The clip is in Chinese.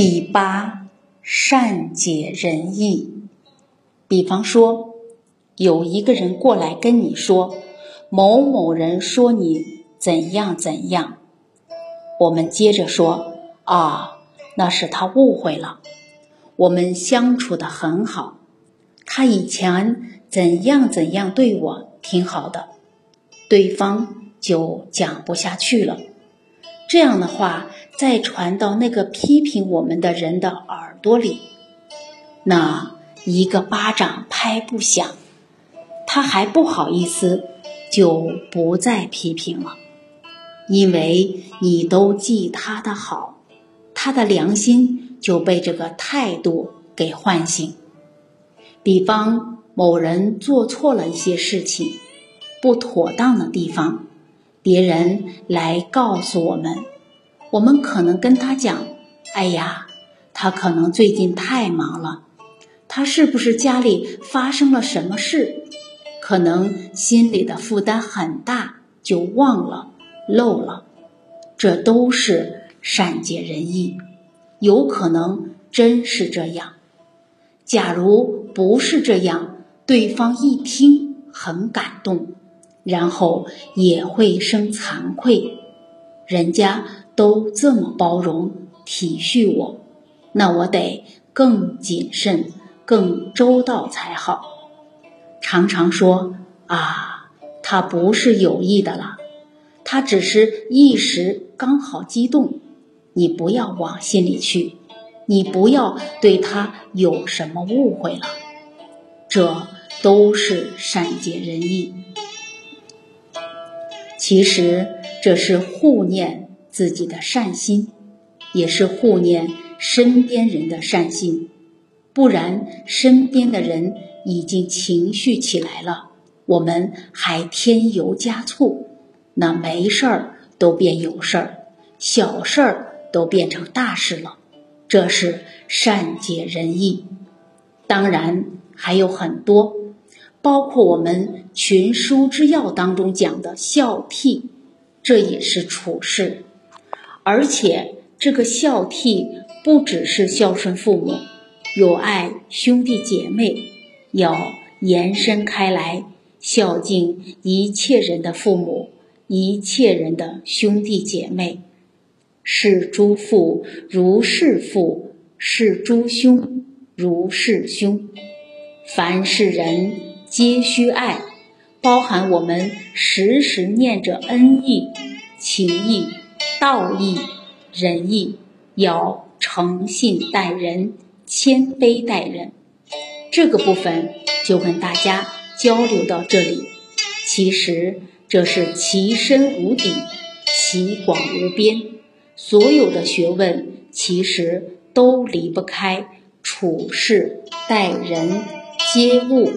第八，善解人意。比方说，有一个人过来跟你说，某某人说你怎样怎样，我们接着说啊，那是他误会了。我们相处的很好，他以前怎样怎样对我挺好的，对方就讲不下去了。这样的话，再传到那个批评我们的人的耳朵里，那一个巴掌拍不响，他还不好意思，就不再批评了，因为你都记他的好，他的良心就被这个态度给唤醒。比方某人做错了一些事情，不妥当的地方。别人来告诉我们，我们可能跟他讲：“哎呀，他可能最近太忙了，他是不是家里发生了什么事？可能心里的负担很大，就忘了漏了。”这都是善解人意，有可能真是这样。假如不是这样，对方一听很感动。然后也会生惭愧，人家都这么包容体恤我，那我得更谨慎、更周到才好。常常说啊，他不是有意的了，他只是一时刚好激动，你不要往心里去，你不要对他有什么误会了，这都是善解人意。其实这是护念自己的善心，也是护念身边人的善心。不然，身边的人已经情绪起来了，我们还添油加醋，那没事儿都变有事儿，小事儿都变成大事了。这是善解人意。当然还有很多。包括我们群书之要当中讲的孝悌，这也是处事，而且这个孝悌不只是孝顺父母，有爱兄弟姐妹，要延伸开来，孝敬一切人的父母，一切人的兄弟姐妹，视诸父如是父，视诸兄如是兄，凡是人。皆需爱，包含我们时时念着恩义、情义、道义、仁义，要诚信待人，谦卑待人。这个部分就跟大家交流到这里。其实这是其深无底，其广无边，所有的学问其实都离不开处事待人接物。